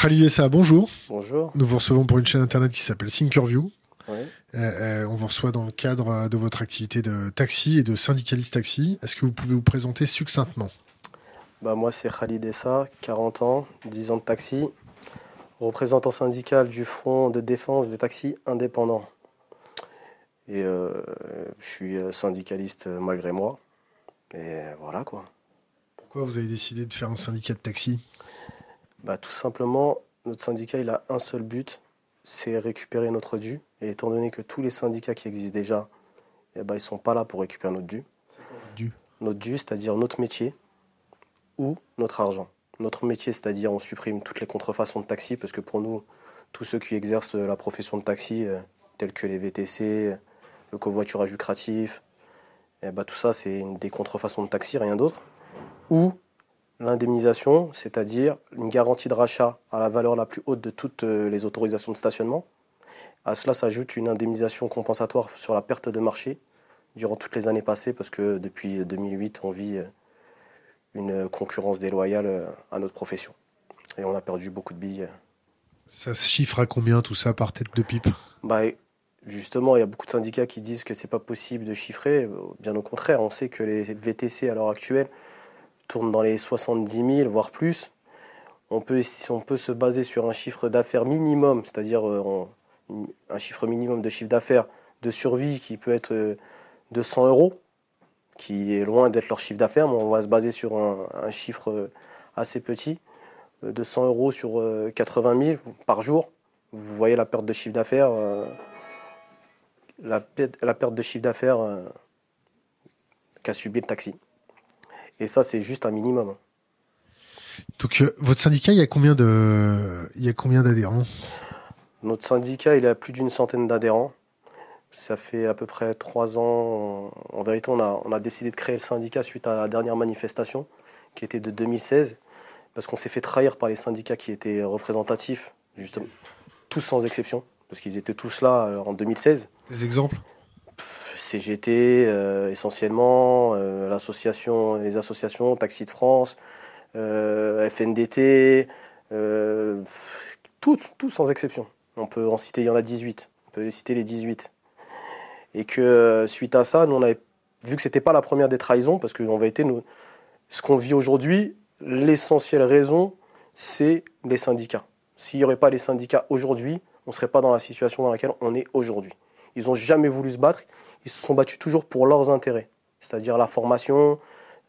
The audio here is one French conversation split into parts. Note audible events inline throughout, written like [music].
Khalid Essa, bonjour. Bonjour. Nous vous recevons pour une chaîne internet qui s'appelle Thinkerview. Euh, euh, on vous reçoit dans le cadre de votre activité de taxi et de syndicaliste taxi. Est-ce que vous pouvez vous présenter succinctement? Bah Moi, c'est Khalid Essa, 40 ans, 10 ans de taxi, représentant syndical du Front de défense des taxis indépendants. Et euh, je suis syndicaliste malgré moi. Et voilà quoi. Pourquoi vous avez décidé de faire un syndicat de taxi? Bah, Tout simplement, notre syndicat il a un seul but, c'est récupérer notre dû. Et étant donné que tous les syndicats qui existent déjà, eh ben, ils ne sont pas là pour récupérer notre dû. dû Notre dû, c'est-à-dire notre métier ou notre argent. Notre métier, c'est-à-dire on supprime toutes les contrefaçons de taxi, parce que pour nous, tous ceux qui exercent la profession de taxi, euh, tels que les VTC, le covoiturage lucratif, eh ben, tout ça, c'est des contrefaçons de taxi, rien d'autre ou l'indemnisation, c'est-à-dire une garantie de rachat à la valeur la plus haute de toutes euh, les autorisations de stationnement. À cela s'ajoute une indemnisation compensatoire sur la perte de marché durant toutes les années passées, parce que depuis 2008, on vit euh, une concurrence déloyale euh, à notre profession. Et on a perdu beaucoup de billes. Ça se chiffre à combien tout ça par tête de pipe? Bah, Justement, il y a beaucoup de syndicats qui disent que c'est pas possible de chiffrer. Bien au contraire, on sait que les VTC à l'heure actuelle tourne dans les 70 000, voire plus. On peut, on peut se baser sur un chiffre d'affaires minimum, c'est-à-dire euh, un chiffre minimum de chiffre d'affaires de survie qui peut être euh, de 100 euros, qui est loin d'être leur chiffre d'affaires, mais on va se baser sur un, chiffre euh, assez petit, de 100 euros sur 80 000 par jour. Vous voyez la perte de chiffre d'affaires, la, la, perte de chiffre d'affaires qu'a subi le taxi. Et ça, c'est juste un minimum. Donc, euh, votre syndicat, il y a combien de, il y a combien d'adhérents? Notre syndicat, il a plus d'une centaine d'adhérents. Ça fait à peu près trois ans. En vérité, on a, on a décidé de créer le syndicat suite à la dernière manifestation, qui était de 2016, parce qu'on s'est fait trahir par les syndicats qui étaient représentatifs, justement, tous sans exception, parce qu'ils étaient tous là euh, en 2016. Des exemples? CGT euh, essentiellement, euh, l'association, les associations Taxi de France, euh, FNDT, tout sans exception. On peut en citer, il y en a 18. On peut citer les 18. Et que suite à ça, nous on vu que c'était pas la première des trahisons, parce nous, ce qu'on vit aujourd'hui, l'essentielle raison, c'est les syndicats. S'il n'y aurait pas les syndicats aujourd'hui, on ne serait pas dans la situation dans laquelle on est aujourd'hui. Ils n'ont jamais voulu se battre ils se sont battus toujours pour leurs intérêts, c'est-à-dire la formation.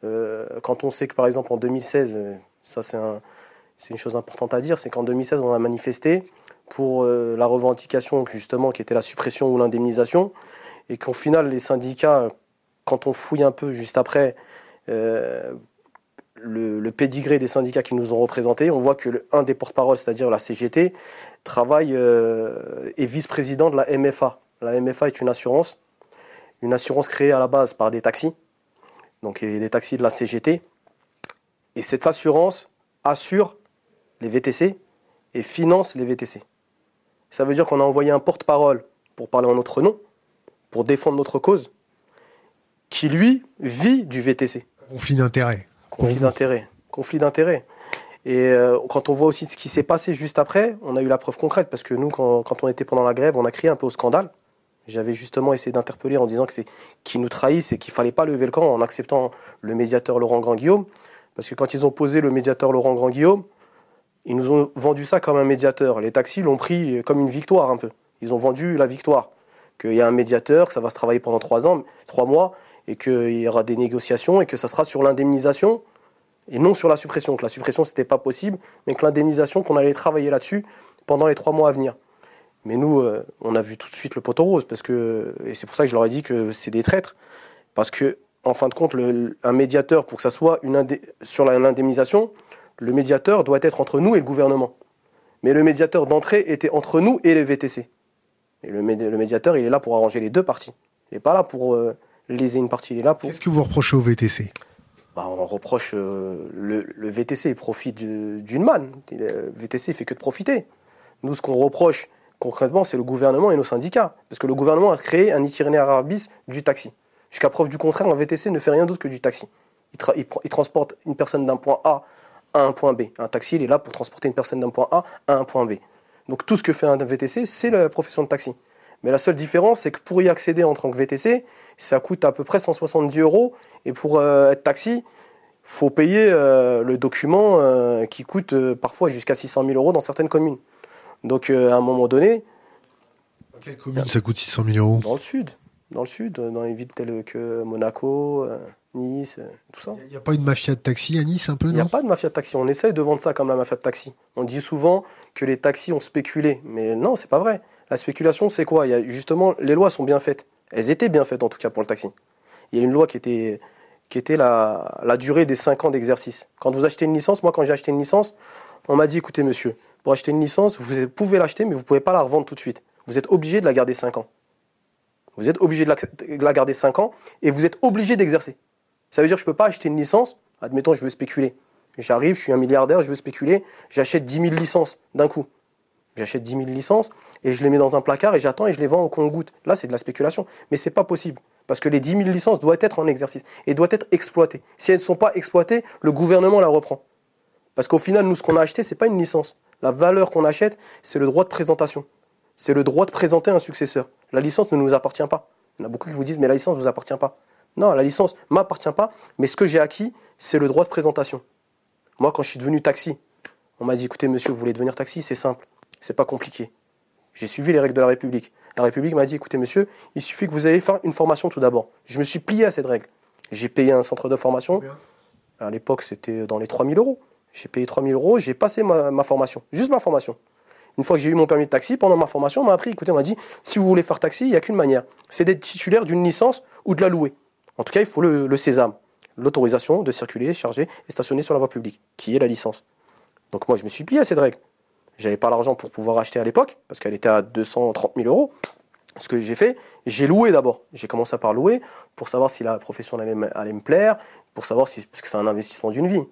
Euh, quand on sait que par exemple en 2016, euh, ça c'est un, une chose importante à dire, c'est qu'en 2016 on a manifesté pour euh, la revendication justement qui était la suppression ou l'indemnisation, et qu'au final les syndicats, quand on fouille un peu juste après le, le, pédigré des syndicats qui nous ont représentés, on voit que un des porte-parole, c'est-à-dire la CGT, travaille et vice-président de la MFA. La MFA est une assurance une assurance créée à la base par des taxis, donc des taxis de la CGT. Et cette assurance assure les VTC et finance les VTC. Ça veut dire qu'on a envoyé un porte-parole pour parler en notre nom, pour défendre notre cause, qui lui vit du VTC. Conflit d'intérêt. Conflit d'intérêt. Conflit d'intérêt. Et euh, quand on voit aussi ce qui s'est passé juste après, on a eu la preuve concrète, parce que nous, quand, quand, on était pendant la grève, on a crié un peu au scandale. J'avais justement essayé d'interpeller en disant que c'est qui nous trahissent et qu'il fallait pas lever le camp en acceptant le médiateur Laurent Grand-Guillaume. Parce que quand ils ont posé le médiateur Laurent Grand-Guillaume, ils nous ont vendu ça comme un médiateur. Les taxis l'ont pris comme une victoire un peu. Ils ont vendu la victoire. Qu'il y a un médiateur, que ça va se travailler pendant trois ans, trois mois, et qu'il y aura des négociations et que ça sera sur l'indemnisation et non sur la suppression. Que la suppression, c'était pas possible, mais que l'indemnisation, qu'on allait travailler là-dessus pendant les trois mois à venir. Mais nous, euh, on a vu tout de suite le poteau rose, parce que, et c'est pour ça que je leur ai dit que c'est des traîtres. Parce que, en fin de compte, un médiateur, pour que ça soit une sur l'indemnisation, le médiateur doit être entre nous et le gouvernement. Mais le médiateur d'entrée était entre nous et les VTC. Et le, médiateur, il est là pour arranger les deux parties. Il n'est pas là pour euh, léser une partie, il est là pour... Qu'est-ce que vous reprochez au VTC bah, On reproche... Euh, le, VTC, il profite d'une manne. Le VTC, il fait que de profiter. Nous, ce qu'on reproche, concrètement, c'est le gouvernement et nos syndicats. Parce que le gouvernement a créé un itinéraire arbis du taxi. Jusqu'à preuve du contraire, un VTC ne fait rien d'autre que du taxi. Il, transporte une personne d'un point A à un point B. Un taxi, il est là pour transporter une personne d'un point A à un point B. Donc tout ce que fait un VTC, c'est la profession de taxi. Mais la seule différence, c'est que pour y accéder en tant que VTC, ça coûte à peu près 170 euros. Et pour euh, être taxi, faut payer euh, le document euh, qui coûte parfois jusqu'à 600 000 euros dans certaines communes. Donc à un moment donné. Dans quelle commune ça coûte 600 000 euros Dans le sud. Dans le sud, dans les villes telles que Monaco, Nice, tout ça. Il n'y a pas une mafia de taxi à Nice un peu, Il n'y a pas de mafia de taxi. On essaye de vendre ça comme la mafia de taxi. On dit souvent que les taxis ont spéculé. Mais non, c'est pas vrai. La spéculation, c'est quoi? Il y a justement, les lois sont bien faites. Elles étaient bien faites en tout cas pour le taxi. Il y a une loi qui était, qui était la, la durée des 5 ans d'exercice. Quand vous achetez une licence, moi quand j'ai acheté une licence, on m'a dit écoutez monsieur, pour acheter une licence, vous pouvez l'acheter, mais vous ne pouvez pas la revendre tout de suite. Vous êtes obligé de la garder 5 ans. Vous êtes obligé de la, garder 5 ans et vous êtes obligé d'exercer. Ça veut dire que je ne peux pas acheter une licence, admettons je veux spéculer. J'arrive, je suis un milliardaire, je veux spéculer, j'achète 10 000 licences d'un coup. J'achète 10 000 licences et je les mets dans un placard et j'attends et je les vends au compte-goutte. Là, c'est de la spéculation. Mais ce n'est pas possible. Parce que les 10 000 licences doivent être en exercice et doivent être exploitées. Si elles ne sont pas exploitées, le gouvernement la reprend. Parce qu'au final, nous, ce qu'on a acheté, ce n'est pas une licence. La valeur qu'on achète, c'est le droit de présentation. C'est le droit de présenter un successeur. La licence ne nous appartient pas. Il y en a beaucoup qui vous disent, mais la licence ne vous appartient pas. Non, la licence ne m'appartient pas, mais ce que j'ai acquis, c'est le droit de présentation. Moi, quand je suis devenu taxi, on m'a dit, écoutez, monsieur, vous voulez devenir taxi, c'est simple. C'est pas compliqué. J'ai suivi les règles de la République. La République m'a dit écoutez, monsieur, il suffit que vous ayez faire une formation tout d'abord. Je me suis plié à cette règle. J'ai payé un centre de formation. À l'époque, c'était dans les 3000 euros. J'ai payé 3000 euros, j'ai passé ma, formation. Juste ma formation. Une fois que j'ai eu mon permis de taxi, pendant ma formation, on m'a appris, écoutez, on m'a dit, si vous voulez faire taxi, il n'y a qu'une manière. C'est d'être titulaire d'une licence ou de la louer. En tout cas, il faut le, le sésame. L'autorisation de circuler, charger et stationner sur la voie publique, qui est la licence. Donc moi, je me suis plié à cette règle. J'avais pas l'argent pour pouvoir acheter à l'époque, parce qu'elle était à 230 000 euros. Ce que j'ai fait, j'ai loué d'abord. J'ai commencé par louer pour savoir si la profession allait, me plaire, pour savoir si, parce que c'est un investissement d'une vie.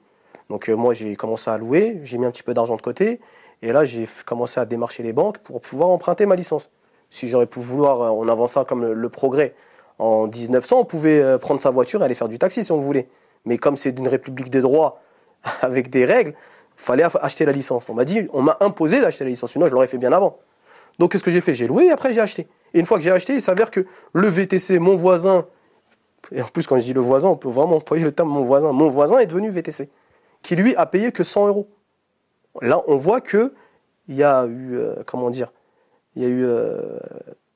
Donc euh, moi, j'ai commencé à louer, j'ai mis un petit peu d'argent de côté, et là, j'ai commencé à démarcher les banques pour pouvoir emprunter ma licence. Si j'aurais pu vouloir, euh, on avançait comme le, progrès. En 1900, on pouvait euh, prendre sa voiture et aller faire du taxi si on voulait. Mais comme c'est d'une république des droits [laughs] avec des règles, fallait acheter la licence. On m'a dit, on m'a imposé d'acheter la licence, sinon je l'aurais fait bien avant. Donc qu'est-ce que j'ai fait? J'ai loué et après j'ai acheté. Et une fois que j'ai acheté, il s'avère que le VTC, mon voisin, et en plus quand je dis le voisin, on peut vraiment employer le terme mon voisin, mon voisin est devenu VTC, qui lui a payé que 100 euros. Là, on voit que il y a eu, euh, comment dire, il y a eu euh,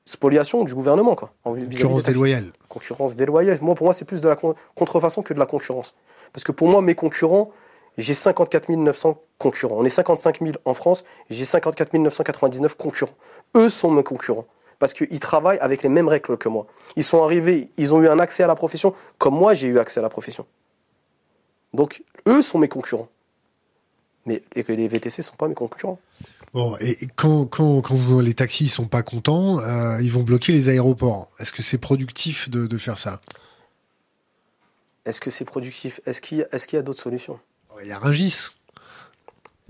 spoliation du gouvernement, quoi. concurrence déloyale. Concurrence déloyale. Moi, pour moi, c'est plus de la contrefaçon que de la concurrence. Parce que pour moi, mes concurrents, j'ai 54 900 concurrents. On est 55 000 en France, j'ai 54 999 concurrents. Eux sont mes concurrents parce qu'ils travaillent avec les mêmes règles que moi. Ils sont arrivés, ils ont eu un accès à la profession comme moi j'ai eu accès à la profession. Donc eux sont mes concurrents. Mais les VTC ne sont pas mes concurrents. Bon, et quand, quand, quand les taxis ne sont pas contents, euh, ils vont bloquer les aéroports. Est-ce que c'est productif de, de, faire ça? Est-ce que c'est productif? Est-ce qu'il y a, a d'autres solutions? Il y a Rungis.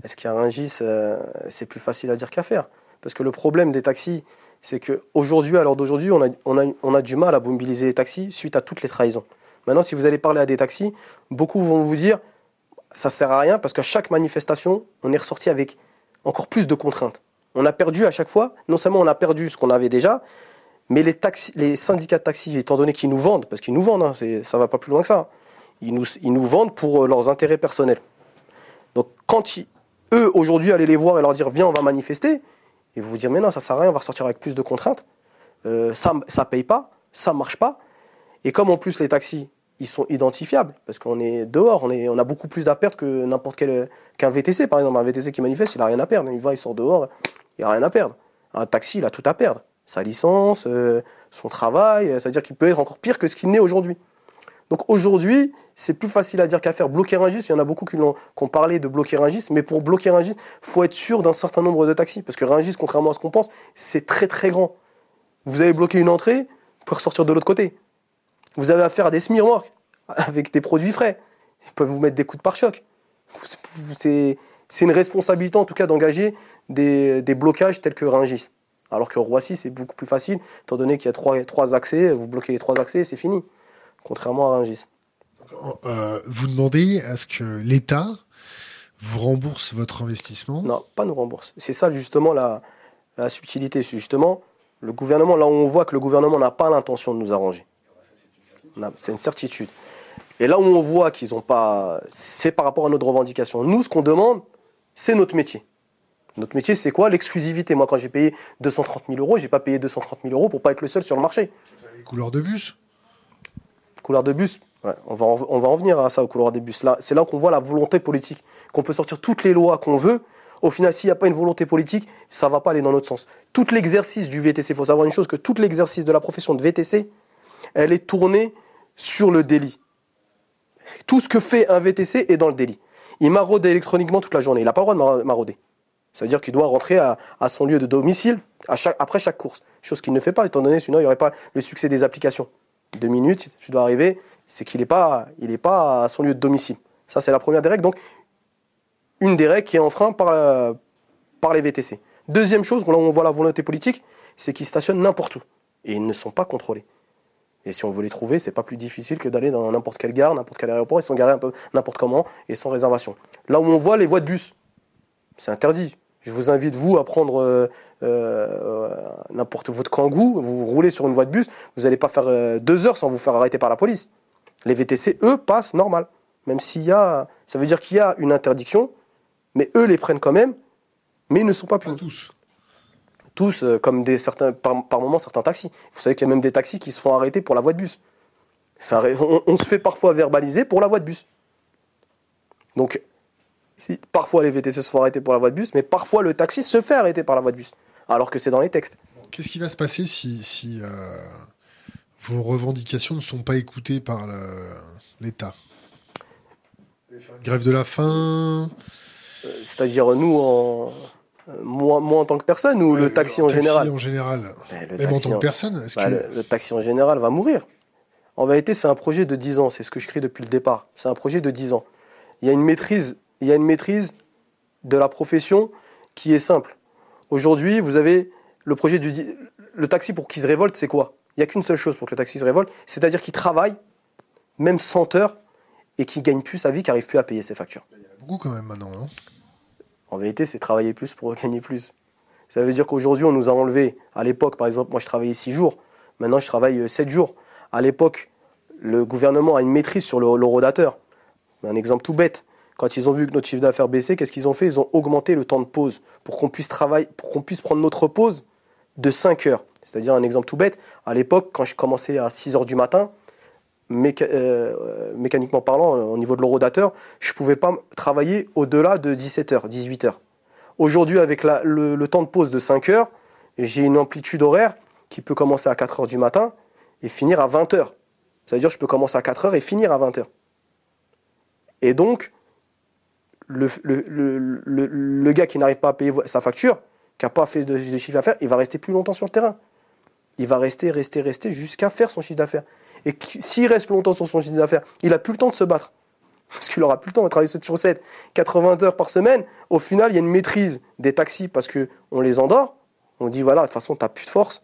Est-ce qu'il y a Rungis euh, C'est plus facile à dire qu'à faire? Parce que le problème des taxis, c'est qu'aujourd'hui, à l'heure d'aujourd'hui, on a, on, a, on a du mal à mobiliser les taxis suite à toutes les trahisons. Maintenant, si vous allez parler à des taxis, beaucoup vont vous dire ça sert à rien parce qu'à chaque manifestation, on est ressorti avec encore plus de contraintes. On a perdu à chaque fois, non seulement on a perdu ce qu'on avait déjà, mais les, syndicats de taxis, étant donné qu'ils nous vendent, parce qu'ils nous vendent, hein, ça va pas plus loin que ça, ils nous, vendent pour euh, leurs intérêts personnels. Donc quand eux, aujourd'hui, allaient les voir et leur dire viens, on va manifester, ils vont vous dire mais non, ça sert à rien, on va ressortir avec plus de contraintes, euh, ça ne paye pas, ça marche pas. Et comme en plus les taxis, ils sont identifiables, parce qu'on est dehors, on, est, on a beaucoup plus à perdre que n'importe quel qu'un VTC, par exemple. Un VTC qui manifeste, il n'a rien à perdre. Il va, il sort dehors, il n'a rien à perdre. Un taxi, il a tout à perdre. Sa licence, euh, son travail, c'est-à-dire qu'il peut être encore pire que ce qu'il n'est aujourd'hui. Donc aujourd'hui, c'est plus facile à dire qu'à faire. Bloquer un il y en a beaucoup qui, ont, parlé de bloquer un mais pour bloquer un il faut être sûr d'un certain nombre de taxis. Parce que Rungis, contrairement à ce qu'on pense, c'est très très grand. Vous avez bloqué une entrée, pour ressortir de l'autre côté. Vous avez affaire à des semi-remorques [laughs] avec des produits frais. Ils peuvent vous mettre des coups de pare-choc. C'est une responsabilité en tout cas d'engager des, blocages tels que Rungis. Alors que Roissy, c'est beaucoup plus facile, étant donné qu'il y a trois, trois accès, vous bloquez les trois accès, c'est fini contrairement à Rungis. Euh, vous demandez à ce que l'État vous rembourse votre investissement? Non, pas nous rembourse. C'est ça justement la, la subtilité. C'est justement le gouvernement, là où on voit que le gouvernement n'a pas l'intention de nous arranger. C'est une certitude. Et là où on voit qu'ils n'ont pas. C'est par rapport à notre revendication. Nous, ce qu'on demande, c'est notre métier. Notre métier, c'est quoi? L'exclusivité. Moi, quand j'ai payé 230 000 euros, j'ai pas payé 230 000 euros pour pas être le seul sur le marché. Vous avez les couleurs de bus? Couleurs de bus, on, va en, on va en venir à ça, aux couleurs des bus. Là, c'est là qu'on voit la volonté politique. Qu'on peut sortir toutes les lois qu'on veut. Au final, s'il n'y a pas une volonté politique, ça va pas aller dans notre sens. Tout l'exercice du VTC, il faut savoir une chose, que tout l'exercice de la profession de VTC, elle est tournée sur le délit. Tout ce que fait un VTC est dans le délit. Il maraude électroniquement toute la journée. Il n'a pas le droit de marauder. Ça veut dire qu'il doit rentrer à, son lieu de domicile après chaque course. Chose qu'il ne fait pas, étant donné sinon il n'y aurait pas le succès des applications. Deux minutes, tu dois arriver, c'est qu'il n'est pas, il pas à son lieu de domicile. Ça, c'est la première des règles. Donc, une des règles qui est enfreinte par, les VTC. Deuxième chose, là on voit la volonté politique, c'est qu'ils stationnent n'importe où. Et ils ne sont pas contrôlés. Et si on veut les trouver, c'est pas plus difficile que d'aller dans n'importe quelle gare, n'importe quel aéroport, ils sont garés un peu n'importe comment et sans réservation. Là où on voit les voies de bus, c'est interdit. Je vous invite, vous, à prendre euh, euh, n'importe votre kangou, vous roulez sur une voie de bus, vous n'allez pas faire euh, deux heures sans vous faire arrêter par la police. Les VTC, eux, passent normal. Même s'il y a. Ça veut dire qu'il y a une interdiction, mais eux les prennent quand même, mais ils ne sont pas punis. tous. Tous, comme des, certains, par, par moments certains taxis. Vous savez qu'il y a même des taxis qui se font arrêter pour la voie de bus. Ça, on se fait parfois verbaliser pour la voie de bus. Donc, parfois les VTC se font arrêter pour la voie de bus, mais parfois le taxi se fait arrêter par la voie de bus, alors que c'est dans les textes. Qu'est-ce qui va se passer si, euh, vos revendications ne sont pas écoutées par l'État? Grève de la faim? Euh, C'est-à-dire nous en... Moi, moi, en tant que personne ou le taxi en général en général. Même en tant que personne bah, le, taxi en général va mourir. En vérité, c'est un projet de 10 ans, c'est ce que je crie depuis le départ. C'est un projet de 10 ans. Il y a une maîtrise il y a une maîtrise de la profession qui est simple. Aujourd'hui, vous avez le projet du le taxi pour qu'il se révolte, c'est quoi? Il n'y a qu'une seule chose pour que le taxi se révolte, c'est-à-dire qu'il travaille même 100 heures et qu'il gagne plus sa vie, qu'il n'arrive plus à payer ses factures. Il y en a beaucoup quand même maintenant, non? En vérité, c'est travailler plus pour [laughs] gagner plus. Ça veut dire qu'aujourd'hui, on nous a enlevé, à l'époque, par exemple, moi je travaillais 6 jours, maintenant je travaille 7 jours. À l'époque, le gouvernement a une maîtrise sur l'eurodateur. Un exemple tout bête. Quand ils ont vu que notre chiffre d'affaires baissait, qu'est-ce qu'ils ont fait? Ils ont augmenté le temps de pause pour qu'on puisse travailler, pour qu'on puisse prendre notre pause de 5 heures. C'est-à-dire un exemple tout bête. À l'époque, quand je commençais à 6 heures du matin, euh, mécaniquement parlant, au niveau de l'eurodateur, je ne pouvais pas travailler au-delà de 17 heures, 18 heures. Aujourd'hui, avec le, temps de pause de 5 heures, j'ai une amplitude horaire qui peut commencer à 4 heures du matin et finir à 20 heures. C'est-à-dire que je peux commencer à 4 heures et finir à 20 heures. Et donc, le, gars qui n'arrive pas à payer sa facture, qui n'a pas fait de, chiffre d'affaires, il va rester plus longtemps sur le terrain. Il va rester, rester, rester jusqu'à faire son chiffre d'affaires. Et s'il reste longtemps sur son chiffre d'affaires, il n'a plus le temps de se battre. [laughs] Parce qu'il n'aura plus le temps de travailler sur 7, 80 heures par semaine. Au final, il y a une maîtrise des taxis parce qu'on les endort. On dit voilà, de toute façon, tu n'as plus de force.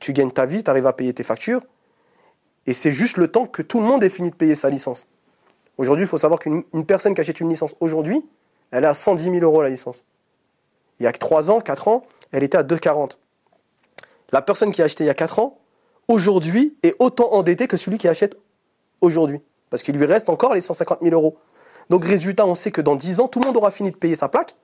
Tu gagnes ta vie, tu arrives à payer tes factures. Et c'est juste le temps que tout le monde ait fini de payer sa licence. Aujourd'hui, il faut savoir qu'une personne qui achète une licence aujourd'hui, elle est à 110 000 euros la licence. Il y a que 3 ans, 4 ans, elle était à 2,40. La personne qui a acheté il y a 4 ans, aujourd'hui, est autant endettée que celui qui achète aujourd'hui. Parce qu'il lui reste encore les 150 000 euros. Donc, résultat, on sait que dans 10 ans, tout le monde aura fini de payer sa plaque.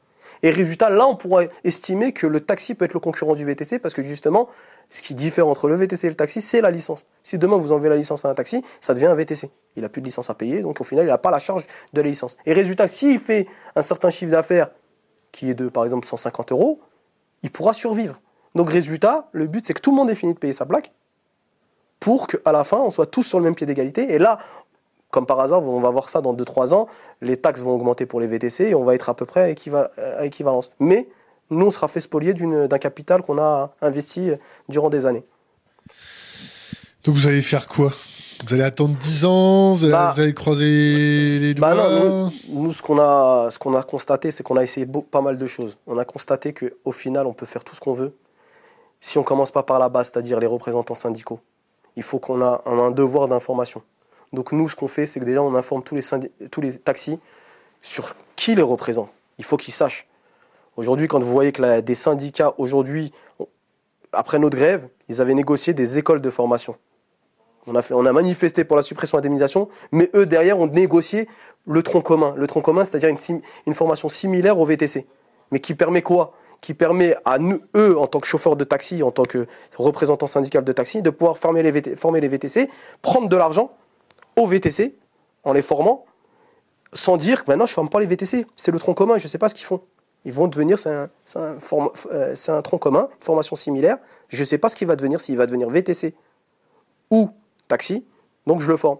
Et résultat, là, on pourrait estimer que le taxi peut être le concurrent du VTC parce que justement, ce qui diffère entre le VTC et le taxi, c'est la licence. Si demain vous enlevez la licence à un taxi, ça devient un VTC. Il n'a plus de licence à payer, donc au final, il n'a pas la charge de la licence. Et résultat, s'il fait un certain chiffre d'affaires qui est de, par exemple, 150 euros, il pourra survivre. Donc résultat, le but, c'est que tout le monde ait fini de payer sa plaque pour qu'à la fin, on soit tous sur le même pied d'égalité. Et là, comme par hasard, on va voir ça dans 2-3 ans, les taxes vont augmenter pour les VTC et on va être à peu près à équivalence. Mais nous, on sera fait spolier d'un capital qu'on a investi durant des années. Donc vous allez faire quoi? Vous allez attendre 10 ans? Vous allez, bah, croiser les bah doigts? Nous, ce qu'on a, qu'on a constaté, c'est qu'on a essayé pas mal de choses. On a constaté qu'au final, on peut faire tout ce qu'on veut. Si on commence pas par la base, c'est-à-dire les représentants syndicaux, il faut qu'on a, un devoir d'information. Donc nous, ce qu'on fait, c'est que déjà, on informe tous les, taxis sur qui les représente. Il faut qu'ils sachent. Aujourd'hui, quand vous voyez que des syndicats, aujourd'hui, après notre grève, ils avaient négocié des écoles de formation. On a, manifesté pour la suppression de l'indemnisation, mais eux, derrière, ont négocié le tronc commun. Le tronc commun, c'est-à-dire une, formation similaire au VTC. Mais qui permet quoi? Qui permet à eux, en tant que chauffeurs de taxi, en tant que représentants syndicaux de taxi, de pouvoir former les, VTC, prendre de l'argent au VTC en les formant, sans dire que maintenant je ne forme pas les VTC. C'est le tronc commun, je ne sais pas ce qu'ils font. Ils vont devenir, c'est un, euh, tronc commun, formation similaire. Je ne sais pas ce qu'il va devenir, s'il va devenir VTC ou taxi, donc je le forme.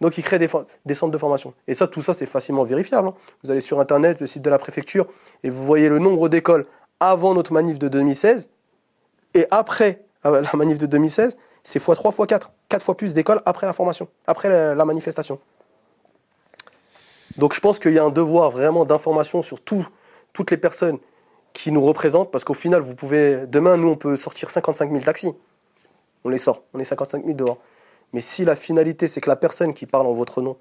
Donc il crée des, des centres de formation. Et ça, tout ça, c'est facilement vérifiable. Hein. Vous allez sur Internet, le site de la préfecture, et vous voyez le nombre d'écoles avant notre manif de 2016, et après [laughs] la manif de 2016, c'est x3, x4. 4 fois plus d'écoles après la formation, après la, manifestation. Donc je pense qu'il y a un devoir vraiment d'information sur toutes les personnes qui nous représentent, parce qu'au final, vous pouvez, demain, nous, on peut sortir 55 000 taxis. On les sort, on est 55 000 dehors. Mais si la finalité, c'est que la personne qui parle en votre nom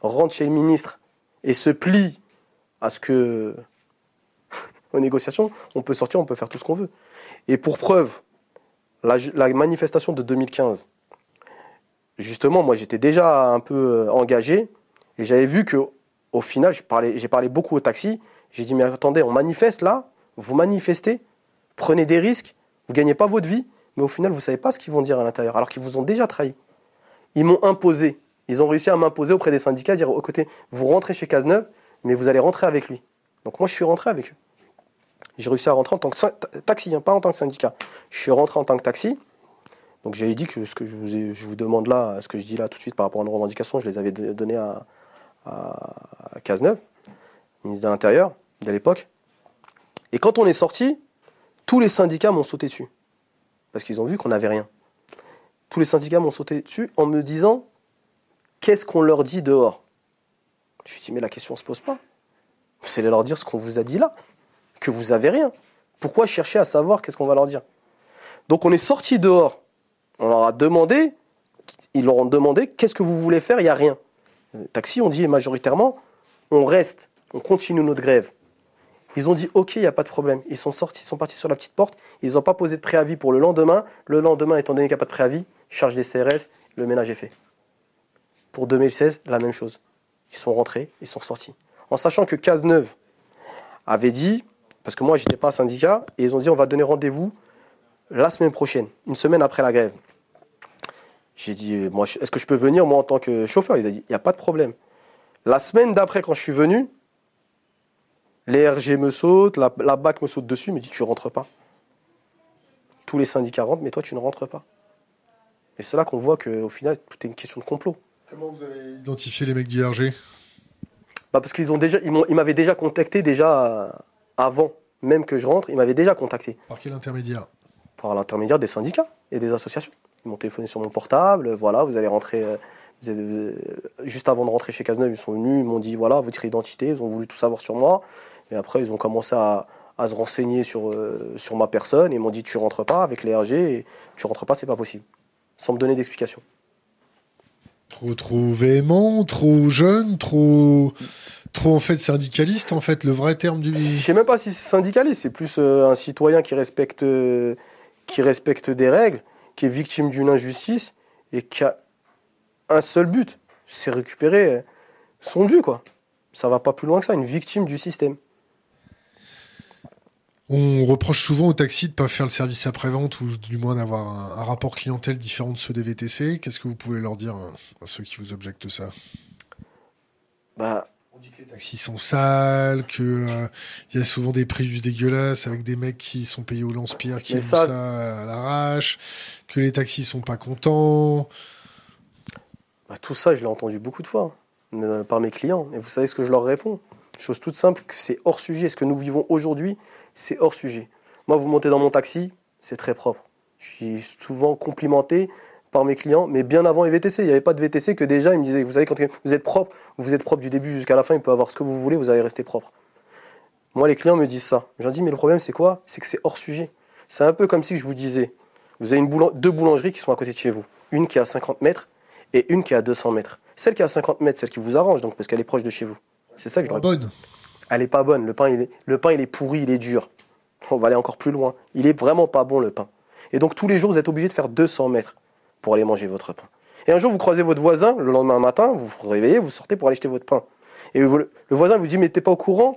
rentre chez le ministre et se plie à ce que. Aux négociations, on peut sortir, on peut faire tout ce qu'on veut. Et pour preuve, la, manifestation de 2015, justement, moi j'étais déjà un peu euh, engagé et j'avais vu que au final, j'ai parlé, beaucoup au taxi. J'ai dit, mais attendez, on manifeste là, vous manifestez, prenez des risques, vous ne gagnez pas votre vie, mais au final, vous ne savez pas ce qu'ils vont dire à l'intérieur, alors qu'ils vous ont déjà trahi. Ils m'ont imposé. Ils ont réussi à m'imposer auprès des syndicats, dire, côté, vous rentrez chez Cazeneuve, mais vous allez rentrer avec lui. Donc moi, je suis rentré avec eux. J'ai réussi à rentrer en tant que taxi, hein, pas en tant que syndicat. Je suis rentré en tant que taxi. Donc j'avais dit que ce que je vous, je vous, demande là, ce que je dis là tout de suite par rapport à nos revendications, je les avais données à, à Cazeneuve, ministre de l'Intérieur de l'époque. Et quand on est sorti, tous les syndicats m'ont sauté dessus. Parce qu'ils ont vu qu'on n'avait rien tous les syndicats m'ont sauté dessus en me disant qu'est-ce qu'on leur dit dehors? Je me suis dit, mais la question ne se pose pas. Vous allez leur dire ce qu'on vous a dit là, que vous avez rien. Pourquoi chercher à savoir qu'est-ce qu'on va leur dire? Donc on est sorti dehors. On leur a demandé, ils leur ont demandé qu'est-ce que vous voulez faire, il n'y a rien. Les taxis ont dit majoritairement, on reste, on continue notre grève. Ils ont dit OK, il n'y a pas de problème. Ils sont sortis, ils sont partis sur la petite porte. Ils n'ont pas posé de préavis pour le lendemain. Le lendemain, étant donné qu'il n'y a pas de préavis, charge des CRS, le ménage est fait. Pour 2016, la même chose. Ils sont rentrés, ils sont sortis. En sachant que Cazeneuve avait dit, parce que moi j'étais pas un syndicat, et ils ont dit on va donner rendez-vous la semaine prochaine, une semaine après la grève. J'ai dit, moi, est-ce que je peux venir moi en tant que chauffeur? Il a dit, il n'y a pas de problème. La semaine d'après, quand je suis venu, les RG me sautent, la, BAC me saute dessus, me dit tu rentres pas. Tous les syndicats rentrent, mais toi tu ne rentres pas. Et c'est là qu'on voit qu'au final, tout est une question de complot. Comment vous avez identifié les mecs du RG bah Parce qu'ils ont déjà, ils m'avaient déjà contacté déjà euh, avant même que je rentre, ils m'avaient déjà contacté. Par quel intermédiaire? Par l'intermédiaire des syndicats et des associations. Ils m'ont téléphoné sur mon portable, voilà, vous allez rentrer. Euh, euh, juste avant de rentrer chez Cazeneuve, ils sont venus, ils m'ont dit voilà, votre identité, ils ont voulu tout savoir sur moi. Et après, ils ont commencé à, se renseigner sur, sur ma personne et m'ont dit tu rentres pas avec les RG, et tu rentres pas, c'est pas possible sans me donner d'explication. Trop, trop véhément, trop jeune, trop, trop en fait syndicaliste, en fait, le vrai terme du. Je sais même pas si c'est syndicaliste, c'est plus euh, un citoyen qui respecte, euh, qui respecte des règles, qui est victime d'une injustice et qui a un seul but, c'est récupérer son dû, quoi. Ça va pas plus loin que ça, une victime du système. On reproche souvent aux taxis de ne pas faire le service après-vente ou du moins d'avoir un, rapport clientèle différent de ceux des VTC. Qu'est-ce que vous pouvez leur dire hein, à ceux qui vous objectent ça? Bah, On dit que les taxis sont sales, qu'il euh, y a souvent des prix juste dégueulasses avec des mecs qui sont payés au lance-pierre, qui font ça... à l'arrache, que les taxis sont pas contents. Bah, tout ça, je l'ai entendu beaucoup de fois euh, par mes clients. Et vous savez ce que je leur réponds? Chose toute simple, que c'est hors sujet. Ce que nous vivons aujourd'hui, c'est hors sujet. Moi, vous montez dans mon taxi, c'est très propre. Je suis souvent complimenté par mes clients, mais bien avant les VTC. Il n'y avait pas de VTC que déjà, ils me disaient, vous savez, quand vous êtes propre, vous êtes propre du début jusqu'à la fin, il peut avoir ce que vous voulez, vous allez rester propre. Moi, les clients me disent ça. J'en dis, mais le problème, c'est quoi? C'est que c'est hors sujet. C'est un peu comme si je vous disais, vous avez une deux boulangeries qui sont à côté de chez vous. Une qui est à 50 mètres et une qui est à 200 mètres. Celle qui est à 50 mètres, celle qui vous arrange, donc, parce qu'elle est proche de chez vous. C'est ça que je leur bonne. Elle est pas bonne. Le pain, il est, le pain, il est pourri, il est dur. On va aller encore plus loin. Il est vraiment pas bon le pain. Et donc tous les jours, vous êtes obligé de faire 200 mètres pour aller manger votre pain. Et un jour, vous croisez votre voisin, le lendemain matin, vous vous réveillez, vous sortez pour aller acheter votre pain. Et le voisin vous dit, mais t'es pas au courant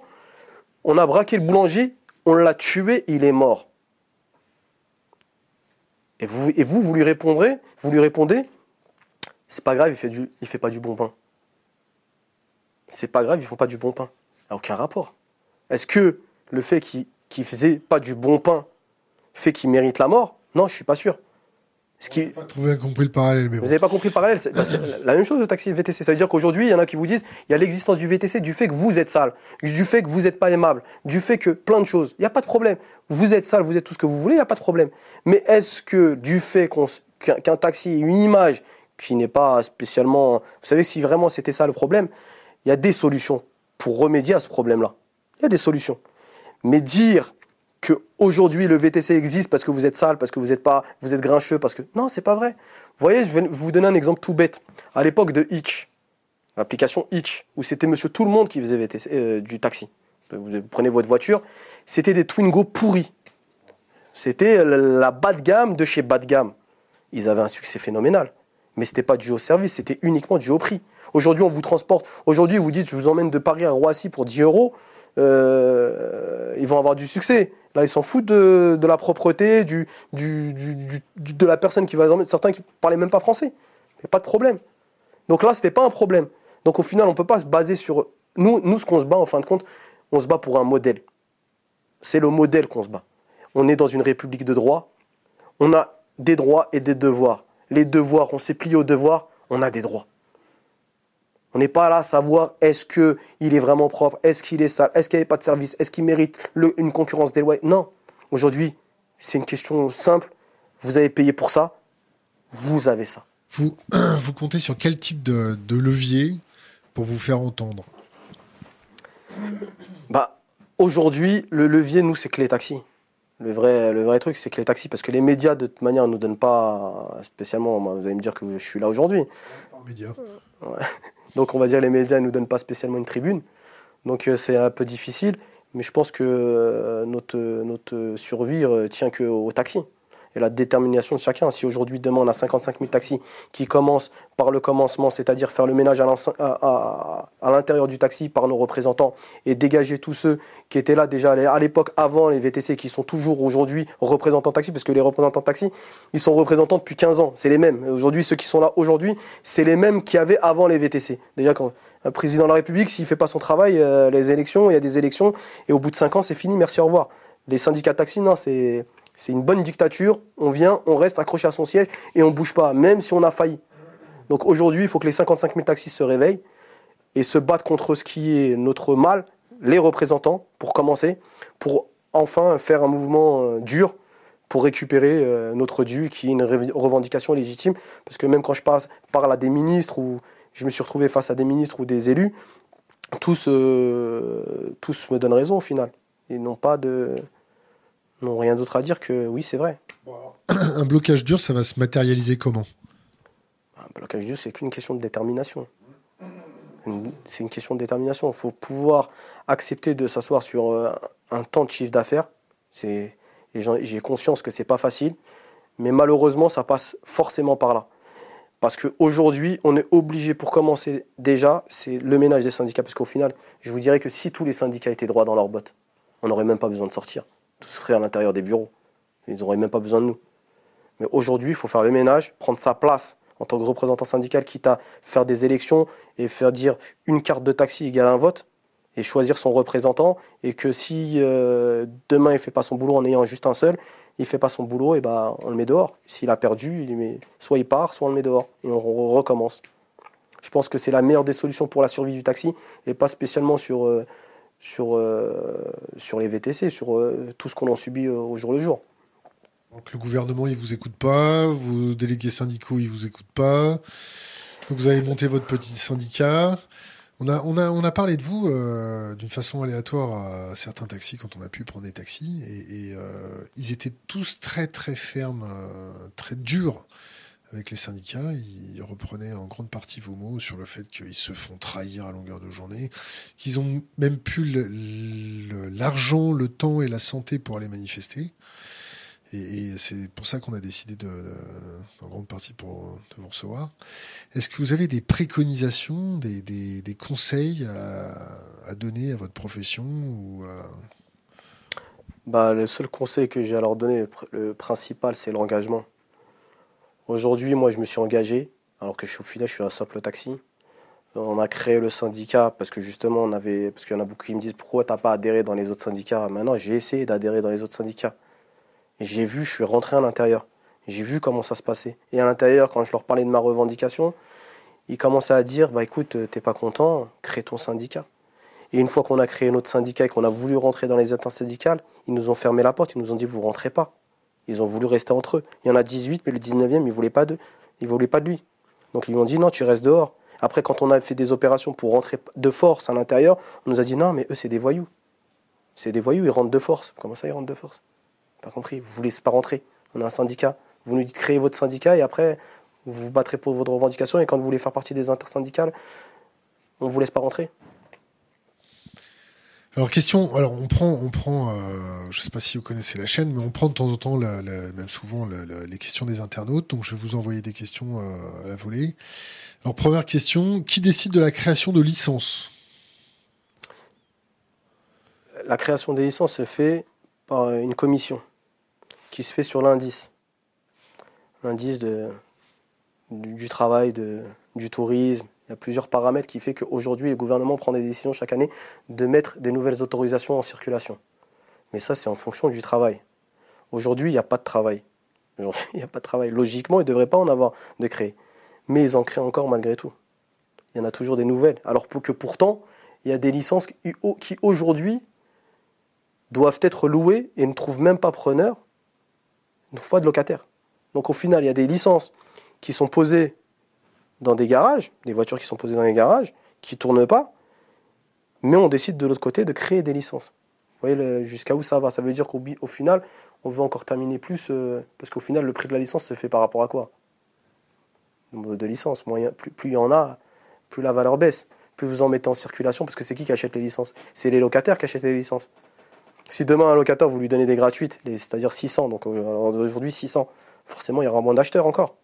On a braqué le boulanger, on l'a tué, il est mort. Et vous, vous, lui répondrez, vous lui répondez, c'est pas grave, il fait, fait pas du bon pain. C'est pas grave, ils font pas du bon pain. Il n'y a aucun rapport. Est-ce que le fait qu'il ne faisait pas du bon pain fait qu'il mérite la mort? Non, je suis pas sûr. Ce qui... pas trop bien compris le parallèle. Mais Vous n'avez pas compris le parallèle C'est bah, la même chose le taxi VTC. Ça veut dire qu'aujourd'hui, il y en a qui vous disent il y a l'existence du VTC du fait que vous êtes sale, du fait que vous n'êtes pas aimable, du fait que plein de choses. Il n'y a pas de problème. Vous êtes sale, vous êtes tout ce que vous voulez, il n'y a pas de problème. Mais est-ce que du fait qu'un taxi ait une image qui n'est pas spécialement. Vous savez, si vraiment c'était ça le problème, il y a des solutions pour remédier à ce problème-là. Il y a des solutions. Mais dire que aujourd'hui le VTC existe parce que vous êtes sale, parce que vous êtes pas, vous êtes grincheux, parce que non, c'est pas vrai. Vous voyez, je vais vous donner un exemple tout bête. À l'époque de Hitch, l'application Hitch, où c'était Monsieur Tout le Monde qui faisait euh, du taxi. Vous prenez votre voiture, c'était des Twingo pourris. C'était la bas de gamme de chez bas de gamme. Ils avaient un succès phénoménal, mais c'était pas dû au service, c'était uniquement dû au prix. Aujourd'hui, on vous transporte. Aujourd'hui, vous dites, je vous emmène de Paris à Roissy pour 10 euros. Euh, ils vont avoir du succès. Là, ils s'en foutent de, la propreté, de la personne qui va emmener. Certains qui parlaient même pas français. A pas de problème. Donc là, c'était pas un problème. Donc au final, on ne peut pas se baser sur. Nous, nous ce qu'on se bat, en fin de compte, on se bat pour un modèle. C'est le modèle qu'on se bat. On est dans une république de droit. On a des droits et des devoirs. Les devoirs, on s'est plié aux devoirs, on a des droits. On n'est pas là à savoir est-ce qu'il est vraiment propre, est-ce qu'il est sale, est-ce qu'il n'y avait pas de service, est-ce qu'il mérite une concurrence déloyale. Non. Aujourd'hui, c'est une question simple. Vous avez payé pour ça, vous avez ça. Vous, [clears throat] vous comptez sur quel type de, levier pour vous faire entendre? Bah, Aujourd'hui, le levier, nous, c'est que les taxis. Le vrai, le vrai truc, c'est que les taxis, parce que les médias, de toute manière, ne nous donnent pas spécialement. Vous allez me dire que je suis là aujourd'hui. Pas médias. Ouais. Donc on va dire les médias ne nous donnent pas spécialement une tribune. Donc euh, c'est un peu difficile. Mais je pense que euh, notre, notre survie euh, tient qu'au taxi et la détermination de chacun. Si aujourd'hui, demain, on a 55 000 taxis qui commencent par le commencement, c'est-à-dire faire le ménage à l'intérieur du taxi par nos représentants et dégager tous ceux qui étaient là déjà à l'époque avant les VTC, qui sont toujours aujourd'hui représentants taxi, parce que les représentants taxi, ils sont représentants depuis 15 ans, c'est les mêmes. Aujourd'hui, ceux qui sont là aujourd'hui, c'est les mêmes qu'il y avait avant les VTC. Déjà, quand un président de la République, s'il ne fait pas son travail, euh, les élections, il y a des élections, et au bout de 5 ans, c'est fini, merci, au revoir. Les syndicats de taxi, non, c'est c'est une bonne dictature. On vient, on reste accroché à son siège et on ne bouge pas, même si on a failli. Donc aujourd'hui, il faut que les 55 000 taxis se réveillent et se battent contre ce qui est notre mal, les représentants, pour commencer, pour enfin faire un mouvement euh, dur pour récupérer euh, notre dû, qui est une revendication légitime. Parce que même quand je parle à des ministres ou je me suis retrouvé face à des ministres ou des élus, tous, euh, tous me donnent raison au final. Ils n'ont pas de n'ont rien d'autre à dire que oui, c'est vrai. [clears throat] un blocage dur, ça va se matérialiser comment? Un blocage dur, c'est qu'une question de détermination. C'est une question de détermination. Il faut pouvoir accepter de s'asseoir sur euh, un temps de chiffre d'affaires. J'ai conscience que c'est pas facile, mais malheureusement, ça passe forcément par là. Parce qu'aujourd'hui, on est obligé, pour commencer déjà, c'est le ménage des syndicats. Parce qu'au final, je vous dirais que si tous les syndicats étaient droits dans leurs bottes, on n'aurait même pas besoin de sortir tout serait à l'intérieur des bureaux. Ils n'auraient même pas besoin de nous. Mais aujourd'hui, il faut faire le ménage, prendre sa place en tant que représentant syndical, quitte à faire des élections et faire dire une carte de taxi égale un vote, et choisir son représentant, et que si euh, demain il ne fait pas son boulot en ayant juste un seul, il ne fait pas son boulot, et ben on le met dehors. S'il a perdu, il met, soit il part, soit on le met dehors, et on recommence. Je pense que c'est la meilleure des solutions pour la survie du taxi, et pas spécialement sur... Euh, sur, euh, sur les VTC, sur euh, tout ce qu'on en subit euh, au jour le jour. Donc le gouvernement, il vous écoute pas, vos délégués syndicaux, ils vous écoutent pas. Donc vous avez monté votre petit syndicat. On a, on a, on a parlé de vous d'une façon aléatoire à certains taxis quand on a pu prendre des taxis. Et, ils étaient tous très très fermes, très durs avec les syndicats. Ils reprenaient en grande partie vos mots sur le fait qu'ils se font trahir à longueur de journée, qu'ils ont même plus l'argent, le, temps et la santé pour aller manifester. Et, c'est pour ça qu'on a décidé en grande partie de vous recevoir. Est-ce que vous avez des préconisations, des, conseils à, donner à votre profession bah, Le seul conseil que j'ai à leur donner, le principal, c'est l'engagement. Aujourd'hui, moi, je me suis engagé, alors que je suis au final, je suis un simple taxi. On a créé le syndicat parce que justement, on avait, parce qu'il y en a beaucoup qui me disent pourquoi tu n'as pas adhéré dans les autres syndicats? Maintenant, j'ai essayé d'adhérer dans les autres syndicats. J'ai vu, je suis rentré à l'intérieur. J'ai vu comment ça se passait. Et à l'intérieur, quand je leur parlais de ma revendication, ils commençaient à dire bah écoute, t'es pas content, crée ton syndicat. Et une fois qu'on a créé notre syndicat et qu'on a voulu rentrer dans les intersyndicales, ils nous ont fermé la porte, ils nous ont dit vous rentrez pas. Ils ont voulu rester entre eux. Il y en a 18, mais le 19e, il voulait pas de, il voulait pas de lui. Donc ils lui ont dit non, tu restes dehors. Après, quand on a fait des opérations pour rentrer de force à l'intérieur, on nous a dit non, mais eux, c'est des voyous. C'est des voyous, ils rentrent de force. Comment ça, ils rentrent de force? Pas compris. Vous ne voulez pas rentrer. On a un syndicat. Vous nous dites créer votre syndicat et après, vous vous battrez pour votre revendication. Et quand vous voulez faire partie des intersyndicales, on ne vous laisse pas rentrer. Alors question, alors on prend, on prend, euh, je sais pas si vous connaissez la chaîne, mais on prend de temps en temps, même souvent les questions des internautes. Donc je vais vous envoyer des questions euh, à la volée. Alors première question, qui décide de la création de licences? La création des licences se fait par une commission qui se fait sur l'indice, l'indice de du, travail, de, du tourisme, il y a plusieurs paramètres qui font qu'aujourd'hui, le gouvernement prend des décisions chaque année de mettre des nouvelles autorisations en circulation. Mais ça, c'est en fonction du travail. Aujourd'hui, il n'y a pas de travail. [laughs] Il n'y a pas de travail. Logiquement, ils ne devraient pas en avoir de créer. Mais ils en créent encore malgré tout. Il y en a toujours des nouvelles. Alors que pourtant, il y a des licences qui aujourd'hui doivent être louées et ne trouvent même pas preneur, ne trouvent pas de locataire. Donc au final, il y a des licences qui sont posées dans des garages, des voitures qui sont posées dans les garages, qui ne tournent pas, mais on décide de l'autre côté de créer des licences. Vous voyez jusqu'à où ça va Ça veut dire qu'au final, on veut encore terminer plus, euh, parce qu'au final, le prix de la licence se fait par rapport à quoi? De licence. plus, plus il y en a, plus la valeur baisse. Plus vous en mettez en circulation, parce que c'est qui qui achète les licences? C'est les locataires qui achètent les licences. Si demain un locataire vous lui donnez des gratuites, c'est-à-dire 600, donc euh, aujourd'hui 600, forcément il y aura moins d'acheteurs encore.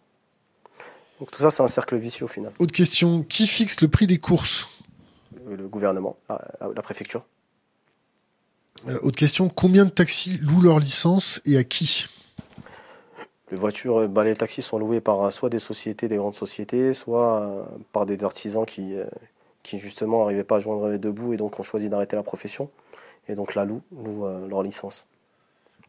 Donc tout ça, c'est un cercle vicieux au final. Autre question, qui fixe le prix des courses? Le gouvernement, la, préfecture. Euh, autre question, combien de taxis louent leur licence et à qui? Les voitures, euh, bah, les taxis sont loués par euh, soit des sociétés, des grandes sociétés, soit par des artisans qui, qui justement n'arrivaient pas à joindre les deux bouts et donc ont choisi d'arrêter la profession. Et donc la louent, louent leur licence.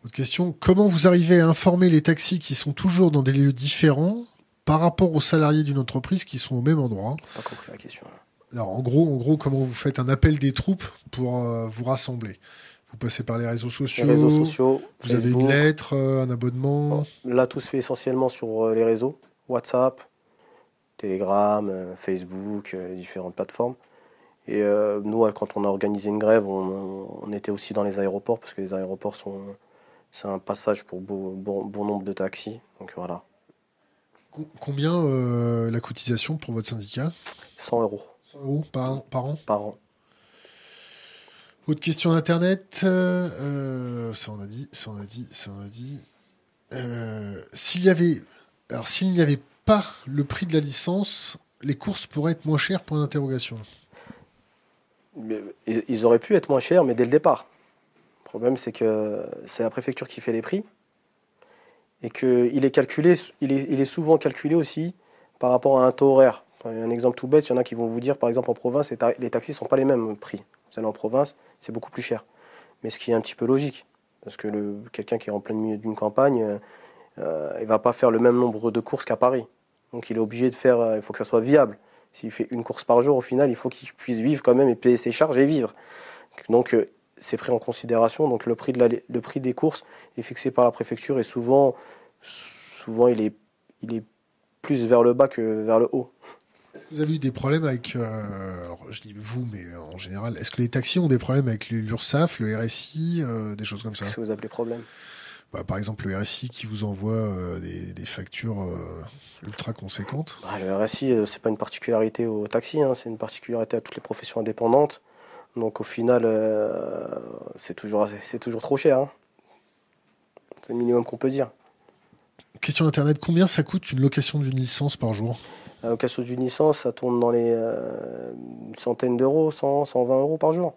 Autre question, comment vous arrivez à informer les taxis qui sont toujours dans des lieux différents? Par rapport aux salariés d'une entreprise qui sont au même endroit. Pas compris la question. Alors en gros, en gros, comment vous faites un appel des troupes pour euh, vous rassembler? Vous passez par les réseaux sociaux. Les réseaux sociaux. Vous avez une lettre, euh, un abonnement. Là, tout se fait essentiellement sur euh, les réseaux WhatsApp, Telegram, Facebook, les différentes plateformes. Et nous, quand on a organisé une grève, on, était aussi dans les aéroports parce que les aéroports sont c'est un passage pour bon, bon nombre de taxis. Donc voilà. Combien euh, la cotisation pour votre syndicat? 100 euros. 100 euros par, an Par an? Autre question d'Internet. Euh, ça on a dit, ça on a dit, ça on a dit. Euh, s'il y avait, alors s'il n'y avait pas le prix de la licence, les courses pourraient être moins chères? Point d'interrogation. Ils auraient pu être moins chers, mais dès le départ. Le problème, c'est que c'est la préfecture qui fait les prix et qu'il est calculé, il est, souvent calculé aussi par rapport à un taux horaire. Un exemple tout bête, il y en a qui vont vous dire, par exemple, en province, les, taxis ne sont pas les mêmes prix. Vous allez en province, c'est beaucoup plus cher. Mais ce qui est un petit peu logique, parce que quelqu'un qui est en plein milieu d'une campagne, euh, il ne va pas faire le même nombre de courses qu'à Paris. Donc il est obligé de faire, euh, il faut que ça soit viable. S'il fait une course par jour, au final, il faut qu'il puisse vivre quand même et payer ses charges et vivre. Donc euh, c'est pris en considération. Donc le prix, de le prix des courses est fixé par la préfecture et souvent, souvent il, est, il est plus vers le bas que vers le haut. Est-ce que vous avez eu des problèmes avec, euh, alors je dis vous, mais en général, est-ce que les taxis ont des problèmes avec l'URSSAF, le RSI, euh, des choses comme ça? Qu'est-ce que vous appelez problème? Bah, par exemple le RSI qui vous envoie euh, des, factures ultra conséquentes bah, Le RSI, c'est pas une particularité au taxi, hein, c'est une particularité à toutes les professions indépendantes. Donc au final, c'est toujours, toujours trop cher. Hein. C'est le minimum qu'on peut dire. Question Internet, combien ça coûte une location d'une licence par jour? La location d'une licence, ça tourne dans les centaines d'euros, 100, 120 euros par jour.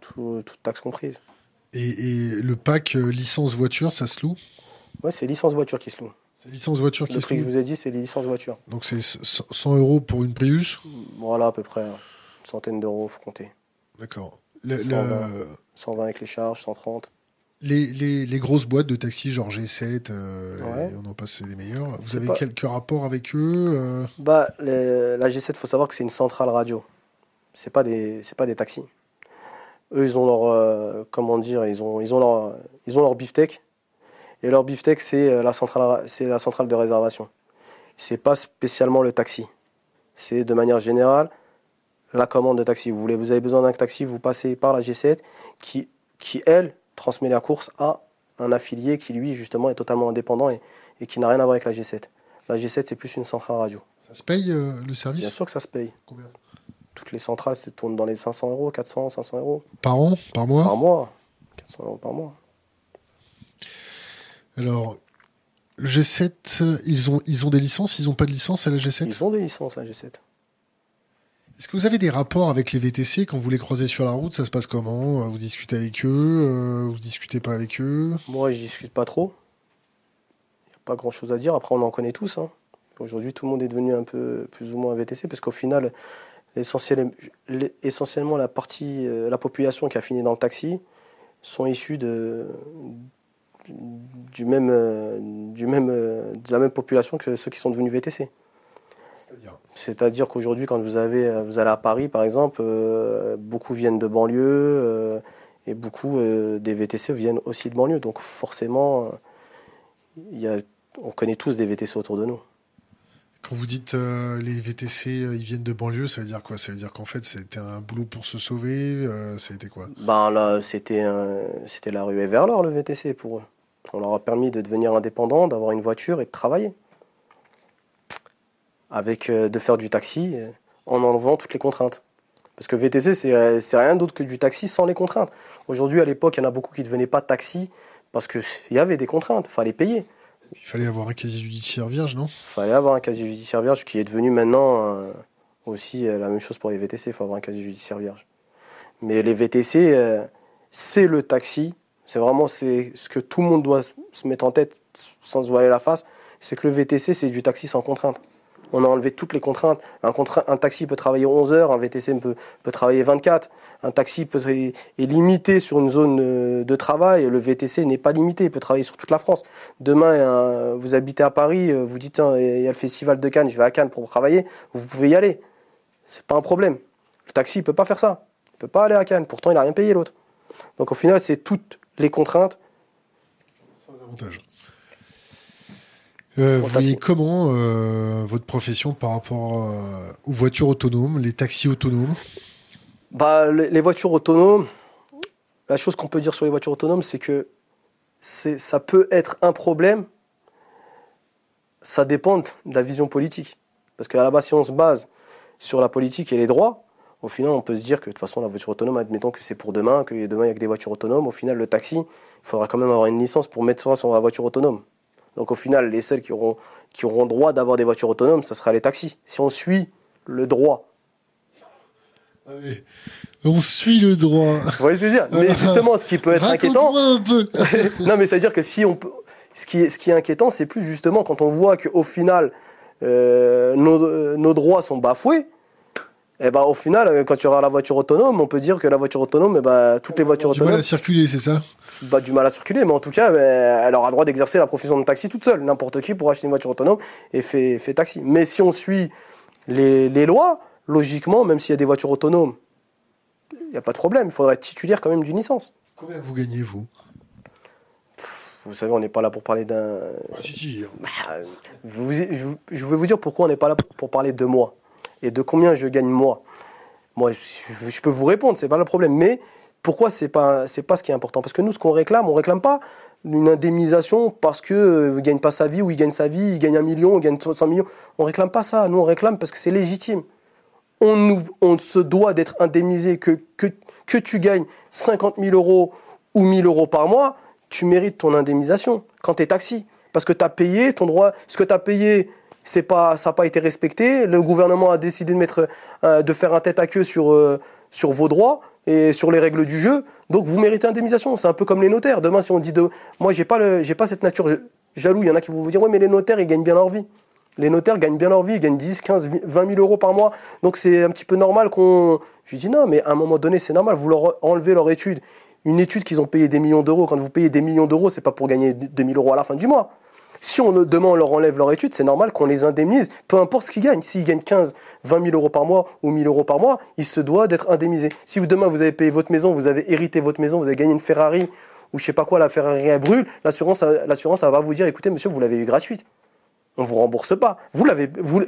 Tout, toute taxe comprise. Et, le pack euh, licence voiture, ça se loue? Ouais, c'est licence voiture qui se loue. C'est licence voiture qui le se prix loue. que je vous ai dit, c'est les licences voiture. Donc c'est 100 euros pour une Prius? Voilà, à peu près. Une centaine d'euros, faut compter. D'accord. 120, avec les charges, 130. Les, les, les, grosses boîtes de taxi, genre G7, euh, on en passe des meilleurs. Vous avez quelques rapports avec eux euh bah, La G7, il faut savoir que c'est une centrale radio. Ce pas, des, pas des taxis. Eux, ils ont leur, euh, comment dire, ils ont, ils ont leur, ils ont leur beefsteak. Et leur beefsteak, c'est euh, la centrale, c'est la centrale de réservation. C'est pas spécialement le taxi. C'est de manière générale la commande de taxi. Vous voulez, vous avez besoin d'un taxi, vous passez par la G7, qui, qui elle transmet la course à un affilié qui lui justement est totalement indépendant et, et qui n'a rien à voir avec la G7. La G7, c'est plus une centrale radio. Ça se paye euh, le service Bien sûr que ça se paye. Combien? Toutes les centrales se tournent dans les 500 euros, 400, 500 euros. Par an Par mois? Par mois. 400 euros par mois. Alors, le G7, ils ont, ils ont des licences? Ils n'ont pas de licence à la G7 Ils ont des licences à la G7. Est-ce que vous avez des rapports avec les VTC quand vous les croisez sur la route? Ça se passe comment? Vous discutez avec eux? Euh, Vous discutez pas avec eux? Moi, je discute pas trop. Il n'y a pas grand-chose à dire. Après, on en connaît tous. Hein. Aujourd'hui, tout le monde est devenu un peu plus ou moins VTC parce qu'au final, essentiellement la partie, euh, la population qui a fini dans le taxi sont issus du même, euh, du même, euh, de la même population que ceux qui sont devenus VTC. C'est-à-dire qu'aujourd'hui, quand vous, avez, vous allez à Paris, par exemple, beaucoup viennent de banlieue et beaucoup des VTC viennent aussi de banlieue. Donc forcément, il y a, on connaît tous des VTC autour de nous. Quand vous dites euh, les VTC, euh, ils viennent de banlieue, ça veut dire quoi? Ça veut dire qu'en fait, c'était un boulot pour se sauver euh, Ça a été quoi? Ben là, c'était c'était la ruée vers l'or, le VTC, pour eux. On leur a permis de devenir indépendants, d'avoir une voiture et de travailler. Avec, de faire du taxi en enlevant toutes les contraintes. Parce que VTC, c'est rien d'autre que du taxi sans les contraintes. Aujourd'hui, à l'époque, il y en a beaucoup qui ne devenaient pas taxi parce qu'il y avait des contraintes, il fallait payer. Il fallait avoir un casier judiciaire vierge, non? Il fallait avoir un casier judiciaire vierge qui est devenu maintenant euh, aussi euh, la même chose pour les VTC. Il faut avoir un casier judiciaire vierge. Mais les VTC, euh, c'est le taxi. C'est vraiment ce que tout le monde doit se mettre en tête sans se voiler la face. C'est que le VTC, c'est du taxi sans contrainte. On a enlevé toutes les contraintes. Un, taxi peut travailler 11 heures, un VTC peut, peut travailler 24. Un taxi est, limité sur une zone euh, de travail. Le VTC n'est pas limité, il peut travailler sur toute la France. Demain, vous habitez à Paris, euh, vous dites il y a le festival de Cannes, je vais à Cannes pour travailler. Vous pouvez y aller. C'est pas un problème. Le taxi, il peut pas faire ça. Il peut pas aller à Cannes. Pourtant, il n'a rien payé l'autre. Donc au final, c'est toutes les contraintes. Sans avantage. Euh, vous voyez comment euh, votre profession par rapport euh, aux voitures autonomes, les taxis autonomes? Bah, les, voitures autonomes, la chose qu'on peut dire sur les voitures autonomes, c'est que ça peut être un problème, ça dépend de la vision politique. Parce qu'à la base, si on se base sur la politique et les droits, au final, on peut se dire que de toute façon, la voiture autonome, admettons que c'est pour demain, que demain, il n'y a que des voitures autonomes. Au final, le taxi, il faudra quand même avoir une licence pour mettre ça sur la voiture autonome. Donc au final, les seuls qui auront, qui auront droit d'avoir des voitures autonomes, ce sera les taxis. Si on suit le droit. On suit le droit. Vous voyez ce que je veux dire? Mais justement, ce qui peut être inquiétant. un peu. [laughs] non, mais ça veut dire que si on peut. Ce qui est, ce qui est inquiétant, c'est plus justement quand on voit qu'au final, euh, nos, nos droits sont bafoués et eh ben, au final, euh, quand tu auras la voiture autonome, on peut dire que la voiture autonome, eh ben, toutes les voitures autonomes. Du mal à circuler, c'est ça bah, Du mal à circuler, mais en tout cas, ben, elle aura le droit d'exercer la profession de taxi toute seule. N'importe qui pourra acheter une voiture autonome et fait, fait taxi. Mais si on suit les, les lois, logiquement, même s'il y a des voitures autonomes, il n'y a pas de problème. Il faudrait être titulaire quand même d'une licence. Combien vous gagnez, vous? Vous savez, on n'est pas là pour parler d'un. Ah, si, si. Bah, je vais vous dire pourquoi on n'est pas là pour parler de moi et de combien je gagne moi? Moi, je peux vous répondre, c'est pas le problème. Mais pourquoi c'est pas c'est pas ce qui est important? Parce que nous, ce qu'on réclame, on réclame pas une indemnisation parce qu'il ne gagne pas sa vie ou il gagne sa vie, il gagne un million, il gagne 100 millions. On réclame pas ça. Nous, on réclame parce que c'est légitime. On, nous, on se doit d'être indemnisé. Que, que, que tu gagnes 50 000 euros ou 1000 euros par mois, tu mérites ton indemnisation quand tu es taxi. Parce que tu as payé ton droit. Ce que tu as payé, c'est pas, ça n'a pas été respecté. Le gouvernement a décidé de, mettre, euh, de faire un tête à queue sur, euh, sur vos droits et sur les règles du jeu. Donc vous méritez indemnisation. C'est un peu comme les notaires. Demain, si on dit de, moi j'ai pas le, j'ai pas cette nature jaloux. Il y en a qui vont vous dire ouais mais les notaires ils gagnent bien leur vie. Les notaires gagnent bien leur vie, ils gagnent 10, 15, 20 000 euros par mois. Donc c'est un petit peu normal qu'on. Je dis non, mais à un moment donné, c'est normal. Vous leur enlevez leur étude. Une étude qu'ils ont payé des millions d'euros. Quand vous payez des millions d'euros, c'est pas pour gagner 2000 euros à la fin du mois. Si on, demain on leur enlève leur étude, c'est normal qu'on les indemnise, peu importe ce qu'ils gagnent. S'ils gagnent 15, 20 000 euros par mois ou 1000 euros par mois, ils se doivent d'être indemnisés. Si vous, demain vous avez payé votre maison, vous avez hérité votre maison, vous avez gagné une Ferrari ou je sais pas quoi, la Ferrari brûle, l'assurance, l'assurance va vous dire, écoutez monsieur, vous l'avez eu gratuite. On vous rembourse pas. Vous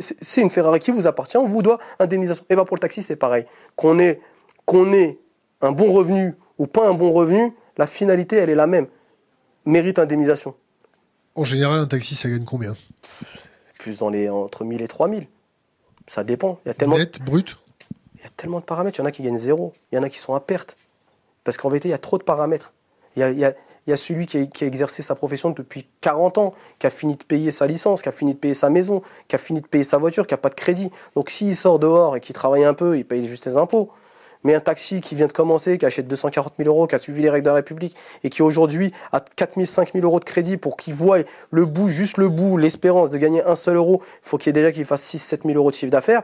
c'est une Ferrari qui vous appartient, on vous doit indemnisation. Et bien pour le taxi, c'est pareil. Qu'on ait, qu'on ait un bon revenu ou pas un bon revenu, la finalité, elle est la même. Mérite indemnisation. En général, un taxi, ça gagne combien? Plus dans les entre 1000 et 3000. Ça dépend. Il y a tellement Net, brut? Il y a tellement de paramètres. Il y en a qui gagnent zéro. Il y en a qui sont à perte. Parce qu'en vérité, il y a trop de paramètres. Il y a, celui qui a, exercé sa profession depuis 40 ans, qui a fini de payer sa licence, qui a fini de payer sa maison, qui a fini de payer sa voiture, qui n'a pas de crédit. Donc s'il sort dehors et qu'il travaille un peu, il paye juste ses impôts. Mais un taxi qui vient de commencer, qui achète 240 000 euros, qui a suivi les règles de la République et qui aujourd'hui a 4 000, 5 000 euros de crédit pour qu'il voie le bout, juste le bout, l'espérance de gagner un seul euro, il faut qu'il ait déjà qu'il fasse 6 7 000 euros de chiffre d'affaires,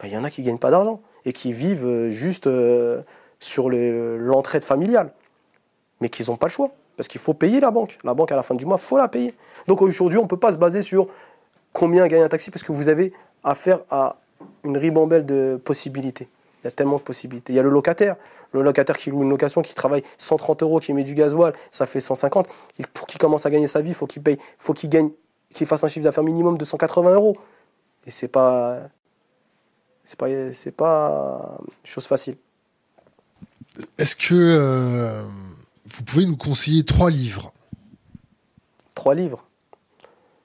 ben, il y en a qui ne gagnent pas d'argent et qui vivent euh, juste euh, sur l'entraide familiale. Mais qu'ils n'ont pas le choix. Parce qu'il faut payer la banque. La banque, à la fin du mois, faut la payer. Donc aujourd'hui, on ne peut pas se baser sur combien gagne un taxi parce que vous avez affaire à une ribambelle de possibilités. Il y a tellement de possibilités. Il y a le locataire. Le locataire qui loue une location, qui travaille 130 euros, qui met du gasoil, ça fait 150. Pour qu'il commence à gagner sa vie, il faut qu'il paye, faut qu'il gagne, qu'il fasse un chiffre d'affaires minimum de 180 euros. Et c'est pas, c'est pas, c'est pas chose facile. Est-ce que euh, vous pouvez nous conseiller trois livres? Trois livres?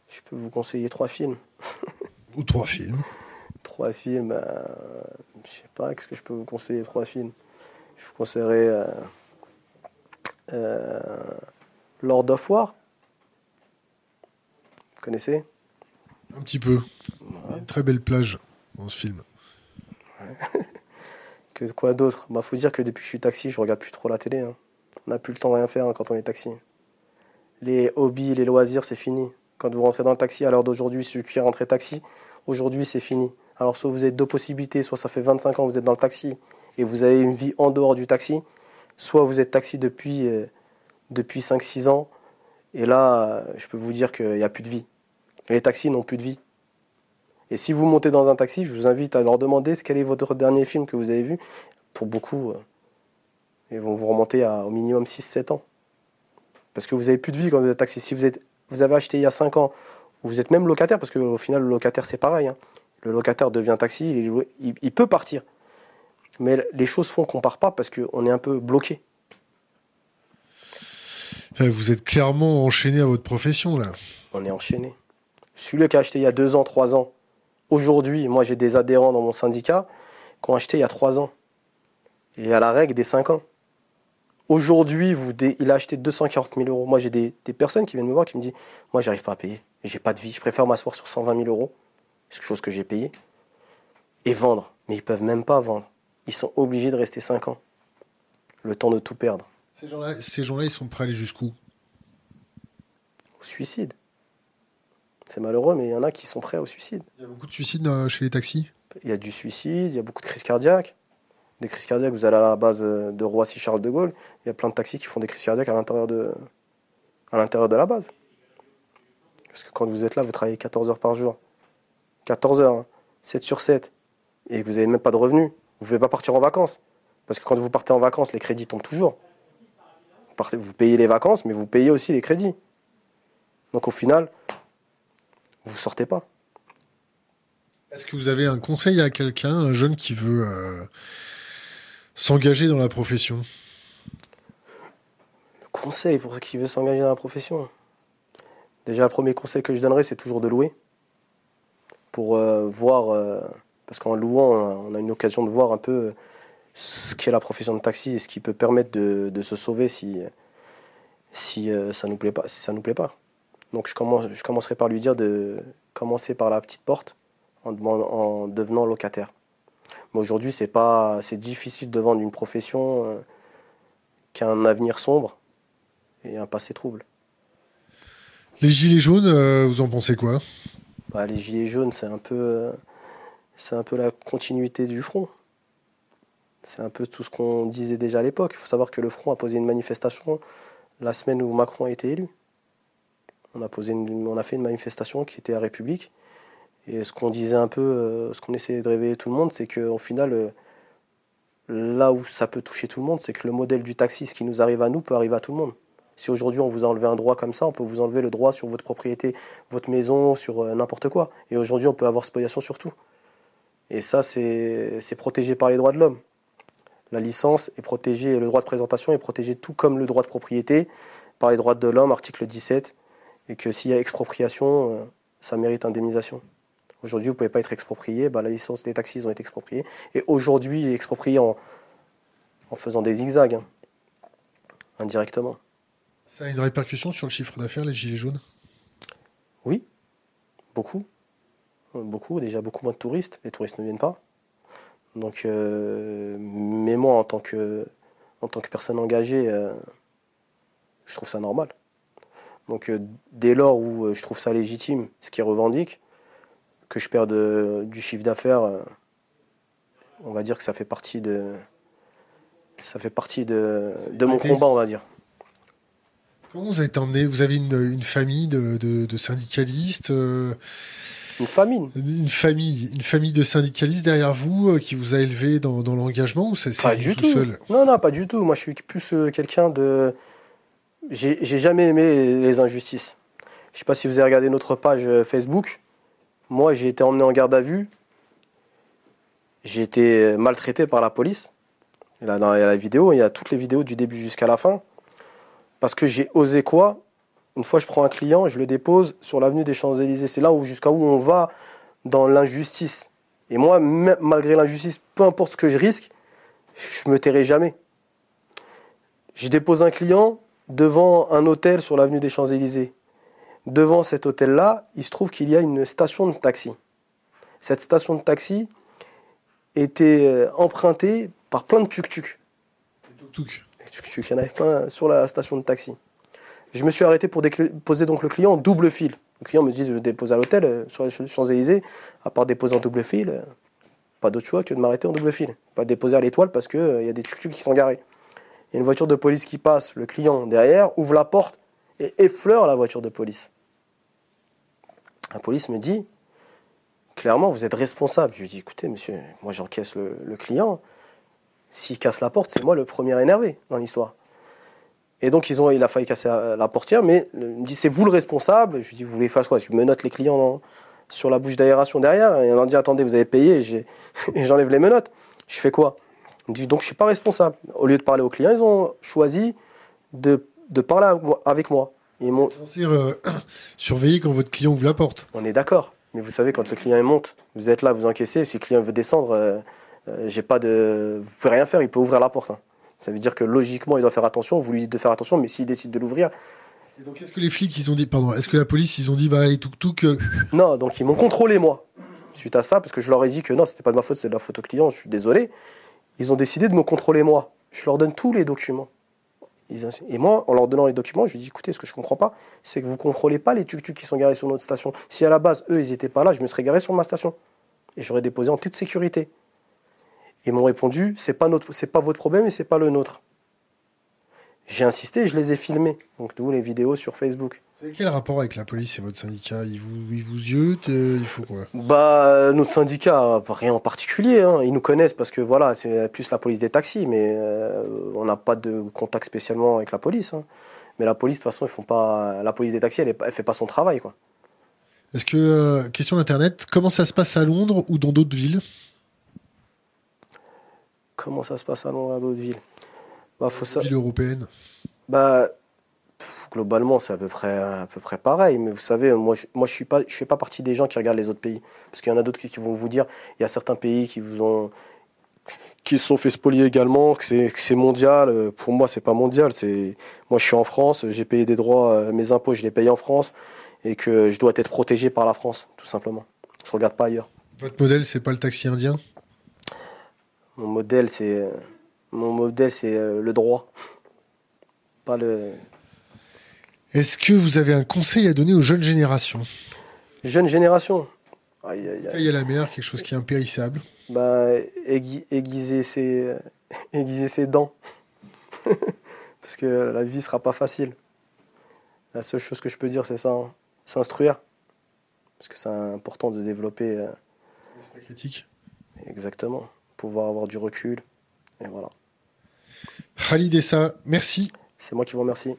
Je peux vous conseiller trois films. Ou trois films. Trois films. Euh, je sais pas, qu'est-ce que je peux vous conseiller Trois films? Je vous conseillerais euh, euh, Lord of War. Vous connaissez? Un petit peu. Une très belle plage dans ce film. [laughs] que quoi d'autre? Bah faut dire que depuis que je suis taxi, je regarde plus trop la télé. Hein. On n'a plus le temps de rien faire hein, quand on est taxi. Les hobbies, les loisirs, c'est fini. Quand vous rentrez dans le taxi à l'heure d'aujourd'hui, celui qui est rentré taxi, aujourd'hui c'est fini. Alors soit vous avez deux possibilités, soit ça fait 25 ans que vous êtes dans le taxi et vous avez une vie en dehors du taxi, soit vous êtes taxi depuis, euh, depuis 5-6 ans et là, je peux vous dire qu'il n'y a plus de vie. Les taxis n'ont plus de vie. Et si vous montez dans un taxi, je vous invite à leur demander quel est votre dernier film que vous avez vu. Pour beaucoup, euh, ils vont vous remonter à au minimum 6-7 ans. Parce que vous n'avez plus de vie quand vous êtes taxi. Si vous, êtes, vous avez acheté il y a 5 ans, ou vous êtes même locataire, parce qu'au final, le locataire, c'est pareil. Hein le locataire devient taxi, il, peut partir. Mais les choses font qu'on part pas parce qu'on est un peu bloqué. Eh, vous êtes clairement enchaîné à votre profession là. On est enchaîné. Celui qui a acheté il y a deux ans, trois ans, aujourd'hui, moi j'ai des adhérents dans mon syndicat qui ont acheté il y a trois ans. Et à la règle des cinq ans. Aujourd'hui, il a acheté 240 000 euros. Moi j'ai des, des, personnes qui viennent me voir qui me disent Moi j'arrive pas à payer. J'ai pas de vie. Je préfère m'asseoir sur 120 000 euros c'est quelque chose que j'ai payé, et vendre. Mais ils peuvent même pas vendre. Ils sont obligés de rester 5 ans. Le temps de tout perdre. Ces gens-là, ils sont prêts à aller jusqu'où? Au suicide. C'est malheureux, mais il y en a qui sont prêts au suicide. Il y a beaucoup de suicides euh, chez les taxis? Il y a du suicide, il y a beaucoup de crises cardiaques. Des crises cardiaques, vous allez à la base euh, de Roissy-Charles de Gaulle, il y a plein de taxis qui font des crises cardiaques à l'intérieur de, à l'intérieur de la base. Parce que quand vous êtes là, vous travaillez 14 heures par jour. 14 heures, 7 hein. sur 7, et que vous n'avez même pas de revenus, vous ne pouvez pas partir en vacances. Parce que quand vous partez en vacances, les crédits tombent toujours. Vous payez les vacances, mais vous payez aussi les crédits. Donc au final, vous ne sortez pas. Est-ce que vous avez un conseil à quelqu'un, un jeune qui veut euh, s'engager dans la profession? Le Conseil pour ceux qui veulent s'engager dans la profession. Déjà, le premier conseil que je donnerais, c'est toujours de louer. Pour euh, voir, euh, parce qu'en louant, on a une occasion de voir un peu ce qu'est la profession de taxi et ce qui peut permettre de, se sauver si, si euh, ça nous plaît pas. Si ça nous plaît pas. Donc je, commence, je commencerai par lui dire de commencer par la petite porte en, en devenant locataire. Mais aujourd'hui, c'est c'est difficile de vendre une profession qui a un avenir sombre et un passé trouble. Les gilets jaunes, vous en pensez quoi? Bah, Les gilets jaunes, c'est un peu, euh, c'est un peu la continuité du front. C'est un peu tout ce qu'on disait déjà à l'époque. Il faut savoir que le front a posé une manifestation la semaine où Macron a été élu. On a, on a fait une manifestation qui était à République. Et ce qu'on disait un peu, euh, ce qu'on essayait de révéler tout le monde, c'est qu'au final, là où ça peut toucher tout le monde, c'est que le modèle du taxi, ce qui nous arrive à nous, peut arriver à tout le monde. Si aujourd'hui on vous a enlevé un droit comme ça, on peut vous enlever le droit sur votre propriété, votre maison, sur euh, n'importe quoi. Et aujourd'hui on peut avoir spoliation sur tout. Et ça, c'est protégé par les droits de l'homme. La licence est protégée, le droit de présentation est protégé tout comme le droit de propriété par les droits de l'homme, article 17. Et que s'il y a expropriation, euh, ça mérite indemnisation. Aujourd'hui, vous ne pouvez pas être exproprié. Bah, la licence des taxis ont été expropriés. Et aujourd'hui, exproprié en, faisant des zigzags, hein, indirectement. Ça a une répercussion sur le chiffre d'affaires, les gilets jaunes? Oui, beaucoup. Beaucoup, déjà beaucoup moins de touristes. Les touristes ne viennent pas. Donc, euh, mais moi, en tant que, en tant que personne engagée, euh, je trouve ça normal. Donc, euh, dès lors où je trouve ça légitime, ce qui revendique, que je perds du chiffre d'affaires, on va dire que ça fait partie de, ça fait partie de, de mon combat, on va dire. Comment vous avez été emmené? Vous avez une, famille de, syndicalistes euh, Une famille Une famille, une famille de syndicalistes derrière vous euh, qui vous a élevé dans, l'engagement ou c'est Pas du tout. Seul? Non, non, pas du tout. Moi, je suis plus euh, quelqu'un de. J'ai jamais aimé les injustices. Je sais pas si vous avez regardé notre page Facebook. Moi, j'ai été emmené en garde à vue. J'ai été maltraité par la police. Là, dans la vidéo, il y a toutes les vidéos du début jusqu'à la fin. Parce que j'ai osé quoi? Une fois, je prends un client je le dépose sur l'avenue des Champs-Élysées. C'est là où jusqu'à où on va dans l'injustice. Et moi, malgré l'injustice, peu importe ce que je risque, je me tairai jamais. Je dépose un client devant un hôtel sur l'avenue des Champs-Élysées. Devant cet hôtel-là, il se trouve qu'il y a une station de taxi. Cette station de taxi était euh, empruntée par plein de tuk-tuk. Tuk-tuk il y en avait plein sur la station de taxi. Je me suis arrêté pour déposer donc le client en double fil. Le client me dit de déposer à l'hôtel euh, sur les Champs-Élysées, à part déposer en double fil, euh, pas d'autre choix que de m'arrêter en double fil. Pas déposer à l'étoile parce qu'il euh, y a des tuk qui sont garés. Il y a une voiture de police qui passe, le client derrière ouvre la porte et effleure la voiture de police. La police me dit clairement, vous êtes responsable. Je lui dis écoutez, monsieur, moi j'encaisse le client. S'il casse la porte, c'est moi le premier énervé dans l'histoire. Et donc, ils ont, il a failli casser la portière, mais il me dit c'est vous le responsable. Je lui dis vous voulez faire quoi? Je me note les clients sur la bouche d'aération derrière. Et on dit attendez, vous avez payé, [laughs] et j'enlève les menottes. Je fais quoi? Il me dit donc je suis pas responsable. Au lieu de parler aux clients, ils ont choisi de, de parler avec moi. Ils m'ont censé euh, [clears throat] surveiller quand votre client ouvre la porte. On est d'accord. Mais vous savez, quand le client monte, vous êtes là, vous encaissez. Si le client veut descendre, euh, euh, j'ai pas de. Vous pouvez rien faire, il peut ouvrir la porte. Hein. Ça veut dire que logiquement, il doit faire attention. Vous lui dites de faire attention, mais s'il décide de l'ouvrir. Et donc, est-ce que les flics, ils ont dit, pardon, est-ce que la police, ils ont dit, bah, allez, tout tuk euh, Non, donc ils m'ont contrôlé, moi. Suite à ça, parce que je leur ai dit que non, c'était pas de ma faute, c'est de la faute au client, je suis désolé. Ils ont décidé de me contrôler, moi. Je leur donne tous les documents. Et moi, en leur donnant les documents, je lui dis écoutez, ce que je comprends pas, c'est que vous contrôlez pas les tuk-tuk qui sont garés sur notre station. Si à la base, eux, ils étaient pas là, je me serais garé sur ma station. Et j'aurais déposé en toute sécurité. Ils m'ont répondu c'est pas notre, c'est pas votre problème et c'est pas le nôtre. J'ai insisté, je les ai filmés. Donc d'où les vidéos sur Facebook. Avez quel rapport avec la police et votre syndicat? Ils vous, ils vous yotent Il faut quoi? Bah notre syndicat, rien en particulier. Hein. Ils nous connaissent parce que voilà, c'est plus la police des taxis, mais euh, on n'a pas de contact spécialement avec la police. Hein. Mais la police, de toute façon, ils font pas. La police des taxis, elle, elle fait pas son travail, quoi. Est-ce que euh, question d'internet, comment ça se passe à Londres ou dans d'autres villes? Comment ça se passe à Londres, dans d'autres villes bah, faut ça... Ville européenne bah, globalement, c'est à peu près à peu près pareil. Mais vous savez, moi, je, moi, pas, je fais pas partie des gens qui regardent les autres pays, parce qu'il y en a d'autres qui, qui vont vous dire, il y a certains pays qui vous ont qui se sont fait spolier également, que c'est, mondial. Euh, Pour moi, c'est pas mondial. C'est moi, je suis en France, j'ai payé des droits, euh, mes impôts, je les paye en France, et que je dois être protégé par la France, tout simplement. Je regarde pas ailleurs. Votre modèle, c'est pas le taxi indien? Mon modèle, c'est mon modèle, c'est euh, le droit, pas le Est-ce que vous avez un conseil à donner aux jeunes générations? Jeune génération. Aïe, aïe, aïe. Il y a la mer, quelque chose qui est impérissable. Bah, aiguiser, aiguiser ses, [laughs] aiguiser ses dents. [laughs] Parce que la vie sera pas facile. La seule chose que je peux dire, c'est ça. hein. S'instruire. Parce que c'est important de développer euh, L'esprit critique. exactement. Pouvoir avoir du recul. Et voilà. Khalid Essa, merci. C'est moi qui vous remercie.